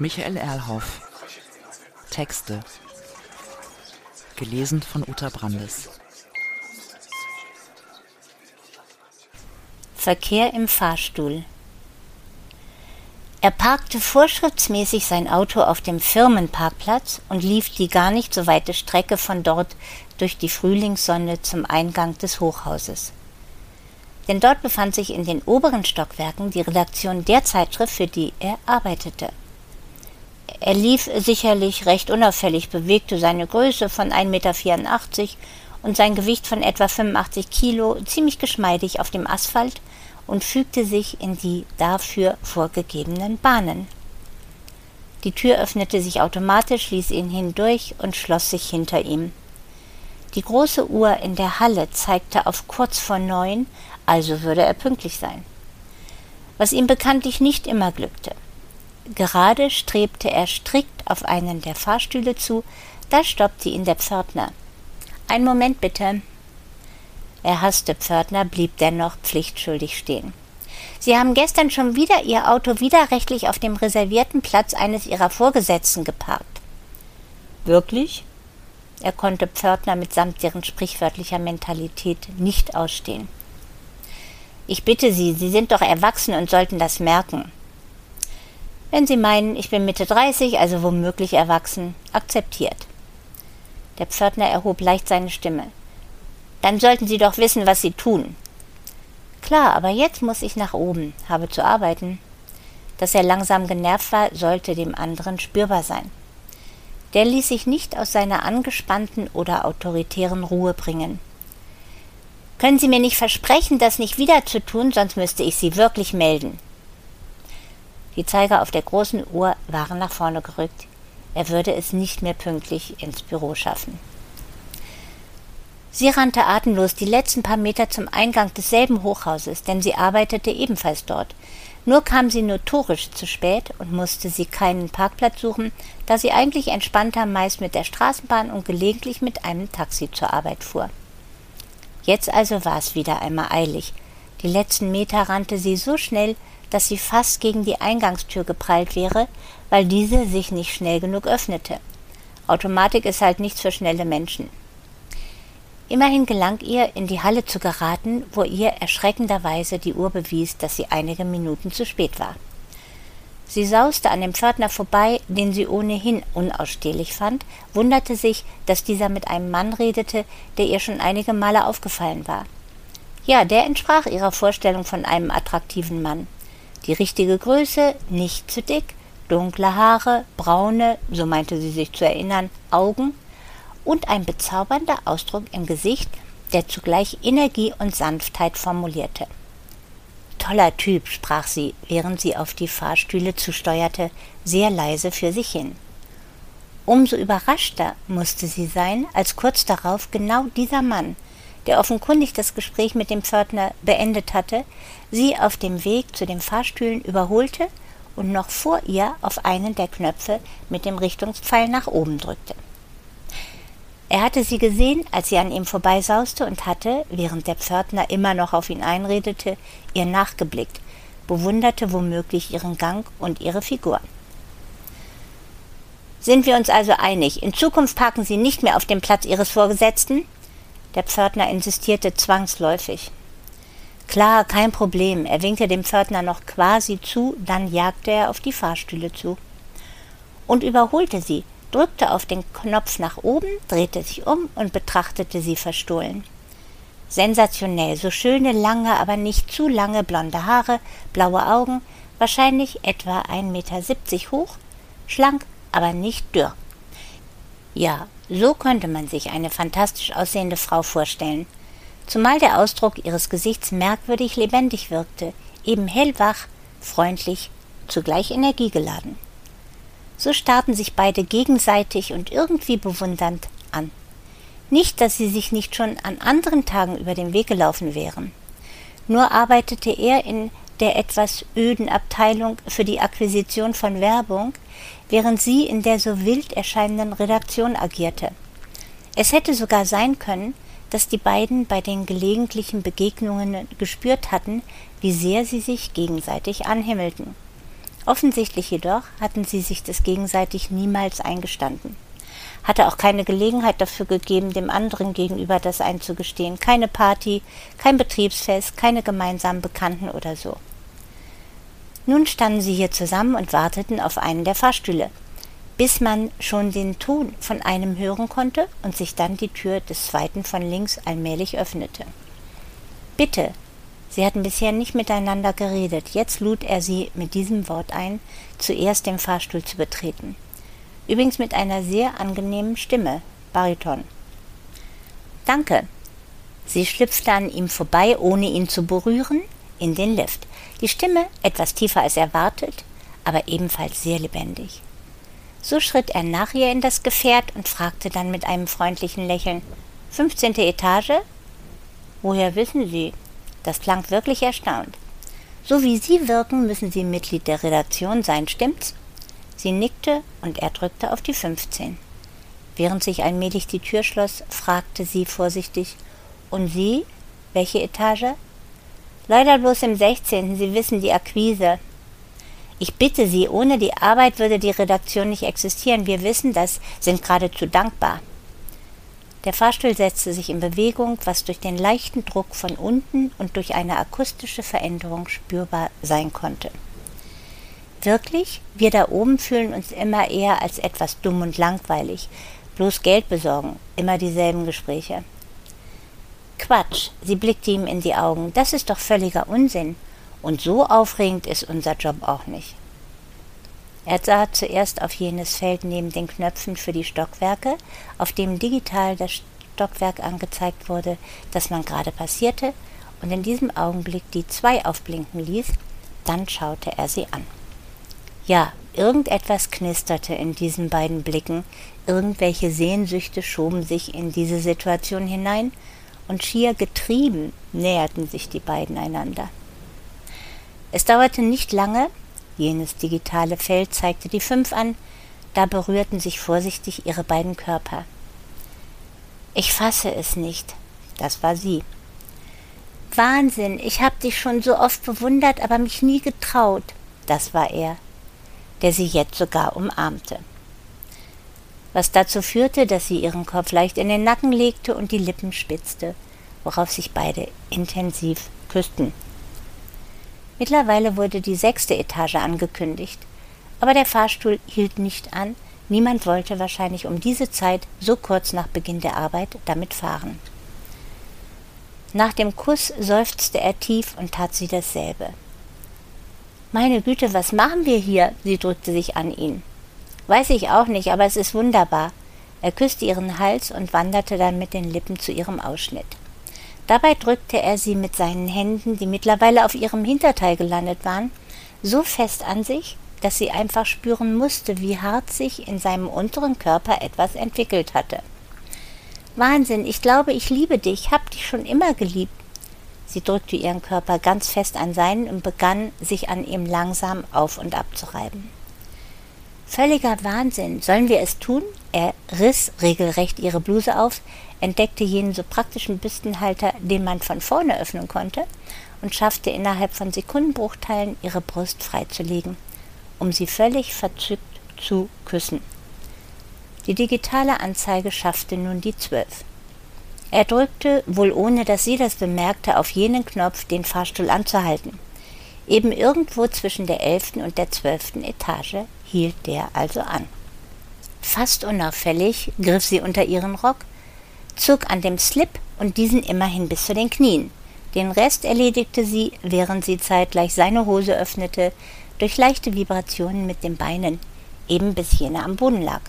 Michael Erlhoff. Texte. Gelesen von Uta Brandes. Verkehr im Fahrstuhl. Er parkte vorschriftsmäßig sein Auto auf dem Firmenparkplatz und lief die gar nicht so weite Strecke von dort durch die Frühlingssonne zum Eingang des Hochhauses. Denn dort befand sich in den oberen Stockwerken die Redaktion der Zeitschrift, für die er arbeitete. Er lief sicherlich recht unauffällig, bewegte seine Größe von 1,84 Meter und sein Gewicht von etwa 85 Kilo ziemlich geschmeidig auf dem Asphalt und fügte sich in die dafür vorgegebenen Bahnen. Die Tür öffnete sich automatisch, ließ ihn hindurch und schloss sich hinter ihm. Die große Uhr in der Halle zeigte auf kurz vor neun, also würde er pünktlich sein. Was ihm bekanntlich nicht immer glückte. Gerade strebte er strikt auf einen der Fahrstühle zu, da stoppte ihn der Pförtner. Ein Moment bitte. Er hasste Pförtner, blieb dennoch pflichtschuldig stehen. Sie haben gestern schon wieder Ihr Auto widerrechtlich auf dem reservierten Platz eines Ihrer Vorgesetzten geparkt. Wirklich? Er konnte Pförtner mitsamt deren sprichwörtlicher Mentalität nicht ausstehen. Ich bitte Sie, Sie sind doch erwachsen und sollten das merken. Wenn Sie meinen, ich bin Mitte 30, also womöglich erwachsen, akzeptiert. Der Pförtner erhob leicht seine Stimme. Dann sollten Sie doch wissen, was Sie tun. Klar, aber jetzt muss ich nach oben, habe zu arbeiten. Dass er langsam genervt war, sollte dem anderen spürbar sein. Der ließ sich nicht aus seiner angespannten oder autoritären Ruhe bringen. Können Sie mir nicht versprechen, das nicht wieder zu tun, sonst müsste ich Sie wirklich melden. Die Zeiger auf der großen Uhr waren nach vorne gerückt. Er würde es nicht mehr pünktlich ins Büro schaffen. Sie rannte atemlos die letzten paar Meter zum Eingang desselben Hochhauses, denn sie arbeitete ebenfalls dort. Nur kam sie notorisch zu spät und musste sie keinen Parkplatz suchen, da sie eigentlich entspannter meist mit der Straßenbahn und gelegentlich mit einem Taxi zur Arbeit fuhr. Jetzt also war es wieder einmal eilig. Die letzten Meter rannte sie so schnell, dass sie fast gegen die Eingangstür geprallt wäre, weil diese sich nicht schnell genug öffnete. Automatik ist halt nichts für schnelle Menschen. Immerhin gelang ihr, in die Halle zu geraten, wo ihr erschreckenderweise die Uhr bewies, dass sie einige Minuten zu spät war. Sie sauste an dem Pförtner vorbei, den sie ohnehin unausstehlich fand, wunderte sich, dass dieser mit einem Mann redete, der ihr schon einige Male aufgefallen war. Ja, der entsprach ihrer Vorstellung von einem attraktiven Mann. Die richtige Größe, nicht zu dick, dunkle Haare, braune, so meinte sie sich zu erinnern, Augen und ein bezaubernder Ausdruck im Gesicht, der zugleich Energie und Sanftheit formulierte. Toller Typ, sprach sie, während sie auf die Fahrstühle zusteuerte, sehr leise für sich hin. Umso überraschter musste sie sein, als kurz darauf genau dieser Mann, der offenkundig das Gespräch mit dem Pförtner beendet hatte, sie auf dem Weg zu den Fahrstühlen überholte und noch vor ihr auf einen der Knöpfe mit dem Richtungspfeil nach oben drückte. Er hatte sie gesehen, als sie an ihm vorbeisauste und hatte, während der Pförtner immer noch auf ihn einredete, ihr nachgeblickt, bewunderte womöglich ihren Gang und ihre Figur. Sind wir uns also einig, in Zukunft parken Sie nicht mehr auf dem Platz Ihres Vorgesetzten? Der Pförtner insistierte zwangsläufig. Klar, kein Problem. Er winkte dem Pförtner noch quasi zu, dann jagte er auf die Fahrstühle zu. Und überholte sie, drückte auf den Knopf nach oben, drehte sich um und betrachtete sie verstohlen. Sensationell, so schöne, lange, aber nicht zu lange blonde Haare, blaue Augen, wahrscheinlich etwa 1,70 Meter hoch, schlank, aber nicht dürr. Ja, so könnte man sich eine fantastisch aussehende Frau vorstellen, zumal der Ausdruck ihres Gesichts merkwürdig lebendig wirkte, eben hellwach, freundlich, zugleich energiegeladen. So starrten sich beide gegenseitig und irgendwie bewundernd an. Nicht, dass sie sich nicht schon an anderen Tagen über den Weg gelaufen wären. Nur arbeitete er in der etwas öden Abteilung für die Akquisition von Werbung, während sie in der so wild erscheinenden Redaktion agierte. Es hätte sogar sein können, dass die beiden bei den gelegentlichen Begegnungen gespürt hatten, wie sehr sie sich gegenseitig anhimmelten. Offensichtlich jedoch hatten sie sich das gegenseitig niemals eingestanden. Hatte auch keine Gelegenheit dafür gegeben, dem anderen gegenüber das einzugestehen. Keine Party, kein Betriebsfest, keine gemeinsamen Bekannten oder so. Nun standen sie hier zusammen und warteten auf einen der Fahrstühle, bis man schon den Ton von einem hören konnte und sich dann die Tür des zweiten von links allmählich öffnete. Bitte, Sie hatten bisher nicht miteinander geredet. Jetzt lud er sie mit diesem Wort ein, zuerst den Fahrstuhl zu betreten. Übrigens mit einer sehr angenehmen Stimme, Bariton. Danke. Sie schlüpfte an ihm vorbei, ohne ihn zu berühren, in den Lift. Die Stimme etwas tiefer als erwartet, aber ebenfalls sehr lebendig. So schritt er nach ihr in das Gefährt und fragte dann mit einem freundlichen Lächeln: Fünfzehnte Etage? Woher wissen Sie? Das klang wirklich erstaunt. So wie Sie wirken, müssen Sie Mitglied der Redaktion sein, stimmt's? Sie nickte und er drückte auf die 15. Während sich allmählich die Tür schloss, fragte sie vorsichtig: Und Sie? Welche Etage? Leider bloß im 16. Sie wissen die Akquise. Ich bitte Sie, ohne die Arbeit würde die Redaktion nicht existieren. Wir wissen das, sind geradezu dankbar. Der Fahrstuhl setzte sich in Bewegung, was durch den leichten Druck von unten und durch eine akustische Veränderung spürbar sein konnte. Wirklich, wir da oben fühlen uns immer eher als etwas dumm und langweilig, bloß Geld besorgen, immer dieselben Gespräche. Quatsch, sie blickte ihm in die Augen, das ist doch völliger Unsinn, und so aufregend ist unser Job auch nicht. Er sah zuerst auf jenes Feld neben den Knöpfen für die Stockwerke, auf dem digital das Stockwerk angezeigt wurde, das man gerade passierte, und in diesem Augenblick die zwei aufblinken ließ, dann schaute er sie an. Ja, irgendetwas knisterte in diesen beiden Blicken, irgendwelche Sehnsüchte schoben sich in diese Situation hinein, und schier getrieben näherten sich die beiden einander. Es dauerte nicht lange, Jenes digitale Feld zeigte die fünf an, da berührten sich vorsichtig ihre beiden Körper. Ich fasse es nicht. Das war sie. Wahnsinn, ich hab dich schon so oft bewundert, aber mich nie getraut. Das war er, der sie jetzt sogar umarmte. Was dazu führte, dass sie ihren Kopf leicht in den Nacken legte und die Lippen spitzte, worauf sich beide intensiv küssten. Mittlerweile wurde die sechste Etage angekündigt. Aber der Fahrstuhl hielt nicht an, niemand wollte wahrscheinlich um diese Zeit, so kurz nach Beginn der Arbeit, damit fahren. Nach dem Kuss seufzte er tief und tat sie dasselbe. Meine Güte, was machen wir hier? Sie drückte sich an ihn. Weiß ich auch nicht, aber es ist wunderbar. Er küsste ihren Hals und wanderte dann mit den Lippen zu ihrem Ausschnitt. Dabei drückte er sie mit seinen Händen, die mittlerweile auf ihrem Hinterteil gelandet waren, so fest an sich, dass sie einfach spüren musste, wie hart sich in seinem unteren Körper etwas entwickelt hatte. Wahnsinn, ich glaube, ich liebe dich, hab dich schon immer geliebt. Sie drückte ihren Körper ganz fest an seinen und begann, sich an ihm langsam auf und ab zu reiben. Völliger Wahnsinn. Sollen wir es tun? Er riss regelrecht ihre Bluse auf, entdeckte jenen so praktischen Büstenhalter, den man von vorne öffnen konnte, und schaffte innerhalb von Sekundenbruchteilen ihre Brust freizulegen, um sie völlig verzückt zu küssen. Die digitale Anzeige schaffte nun die zwölf. Er drückte, wohl ohne dass sie das bemerkte, auf jenen Knopf, den Fahrstuhl anzuhalten. Eben irgendwo zwischen der elften und der zwölften Etage hielt der also an. Fast unauffällig griff sie unter ihren Rock, zog an dem Slip und diesen immerhin bis zu den Knien. Den Rest erledigte sie, während sie zeitgleich seine Hose öffnete, durch leichte Vibrationen mit den Beinen, eben bis jene am Boden lag.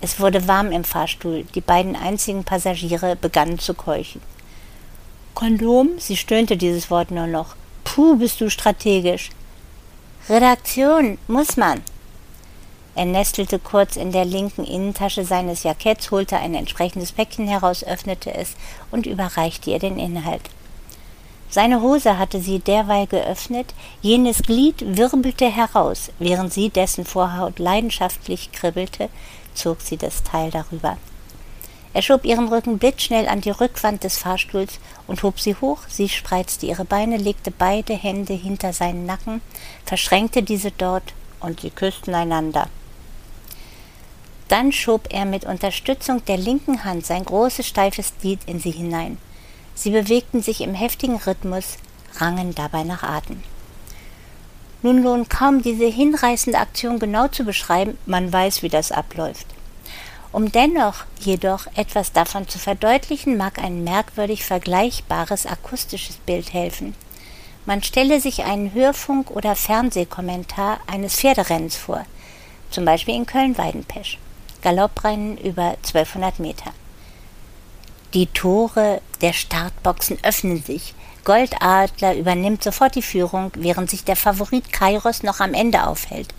Es wurde warm im Fahrstuhl, die beiden einzigen Passagiere begannen zu keuchen. Kondom? Sie stöhnte dieses Wort nur noch. Puh, bist du strategisch. Redaktion, muss man. Er nestelte kurz in der linken Innentasche seines Jacketts, holte ein entsprechendes Päckchen heraus, öffnete es und überreichte ihr den Inhalt. Seine Hose hatte sie derweil geöffnet, jenes Glied wirbelte heraus, während sie dessen Vorhaut leidenschaftlich kribbelte, zog sie das Teil darüber. Er schob ihren Rücken blitzschnell an die Rückwand des Fahrstuhls und hob sie hoch. Sie spreizte ihre Beine, legte beide Hände hinter seinen Nacken, verschränkte diese dort und sie küssten einander. Dann schob er mit Unterstützung der linken Hand sein großes steifes Glied in sie hinein. Sie bewegten sich im heftigen Rhythmus, rangen dabei nach Atem. Nun lohnt kaum diese hinreißende Aktion genau zu beschreiben, man weiß, wie das abläuft. Um dennoch jedoch etwas davon zu verdeutlichen, mag ein merkwürdig vergleichbares akustisches Bild helfen. Man stelle sich einen Hörfunk- oder Fernsehkommentar eines Pferderennens vor, zum Beispiel in Köln-Weidenpesch. Galopprennen über 1200 Meter. Die Tore der Startboxen öffnen sich. Goldadler übernimmt sofort die Führung, während sich der Favorit Kairos noch am Ende aufhält.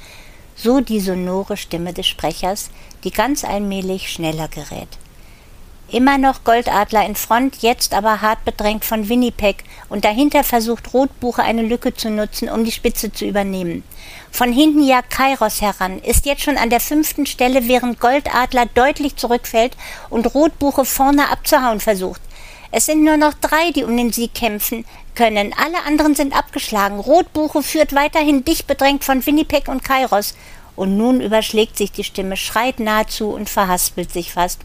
So die sonore Stimme des Sprechers, die ganz allmählich schneller gerät. Immer noch Goldadler in Front, jetzt aber hart bedrängt von Winnipeg und dahinter versucht Rotbuche eine Lücke zu nutzen, um die Spitze zu übernehmen. Von hinten jagt Kairos heran, ist jetzt schon an der fünften Stelle, während Goldadler deutlich zurückfällt und Rotbuche vorne abzuhauen versucht. Es sind nur noch drei, die um den Sieg kämpfen können. Alle anderen sind abgeschlagen. Rotbuche führt weiterhin dicht bedrängt von Winnipeg und Kairos. Und nun überschlägt sich die Stimme, schreit nahezu und verhaspelt sich fast.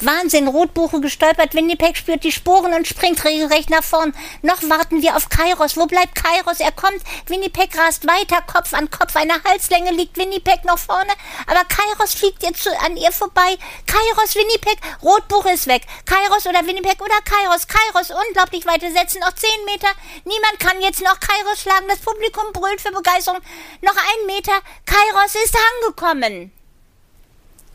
Wahnsinn, Rotbuche gestolpert, Winnipeg spürt die Sporen und springt regelrecht nach vorn. Noch warten wir auf Kairos. Wo bleibt Kairos? Er kommt. Winnipeg rast weiter, Kopf an Kopf. Eine Halslänge liegt Winnipeg noch vorne. Aber Kairos fliegt jetzt an ihr vorbei. Kairos, Winnipeg, Rotbuche ist weg. Kairos oder Winnipeg oder Kairos. Kairos, unglaublich weite Sätze, noch zehn Meter. Niemand kann jetzt noch Kairos schlagen. Das Publikum brüllt für Begeisterung. Noch ein Meter. Kairos ist angekommen.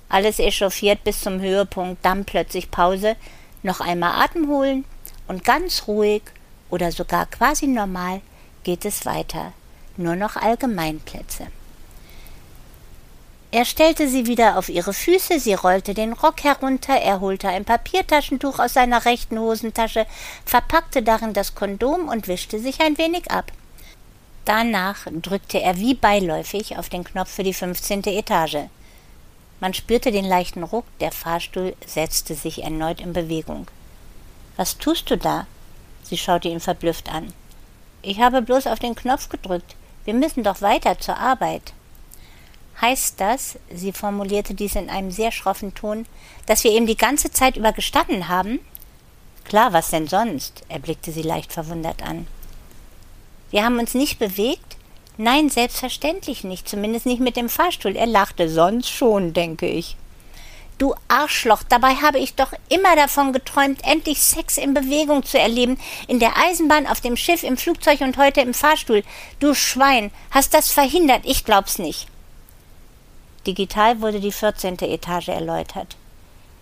Alles echauffiert bis zum Höhepunkt, dann plötzlich Pause, noch einmal Atem holen und ganz ruhig oder sogar quasi normal geht es weiter. Nur noch Allgemeinplätze. Er stellte sie wieder auf ihre Füße, sie rollte den Rock herunter, er holte ein Papiertaschentuch aus seiner rechten Hosentasche, verpackte darin das Kondom und wischte sich ein wenig ab. Danach drückte er wie beiläufig auf den Knopf für die fünfzehnte Etage. Man spürte den leichten Ruck, der Fahrstuhl setzte sich erneut in Bewegung. Was tust du da? Sie schaute ihn verblüfft an. Ich habe bloß auf den Knopf gedrückt. Wir müssen doch weiter zur Arbeit. Heißt das, sie formulierte dies in einem sehr schroffen Ton, dass wir eben die ganze Zeit über gestanden haben? Klar, was denn sonst? Er blickte sie leicht verwundert an. Wir haben uns nicht bewegt? Nein, selbstverständlich nicht, zumindest nicht mit dem Fahrstuhl. Er lachte, sonst schon, denke ich. Du Arschloch, dabei habe ich doch immer davon geträumt, endlich Sex in Bewegung zu erleben. In der Eisenbahn, auf dem Schiff, im Flugzeug und heute im Fahrstuhl. Du Schwein, hast das verhindert, ich glaub's nicht. Digital wurde die vierzehnte Etage erläutert.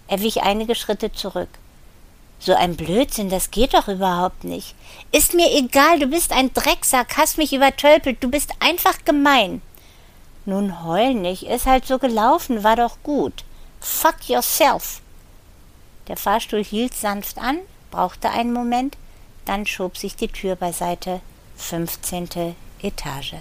Er wich einige Schritte zurück. So ein Blödsinn, das geht doch überhaupt nicht. Ist mir egal, du bist ein Drecksack, hast mich übertölpelt, du bist einfach gemein. Nun heul nicht, ist halt so gelaufen, war doch gut. Fuck yourself. Der Fahrstuhl hielt sanft an, brauchte einen Moment, dann schob sich die Tür beiseite. Fünfzehnte Etage.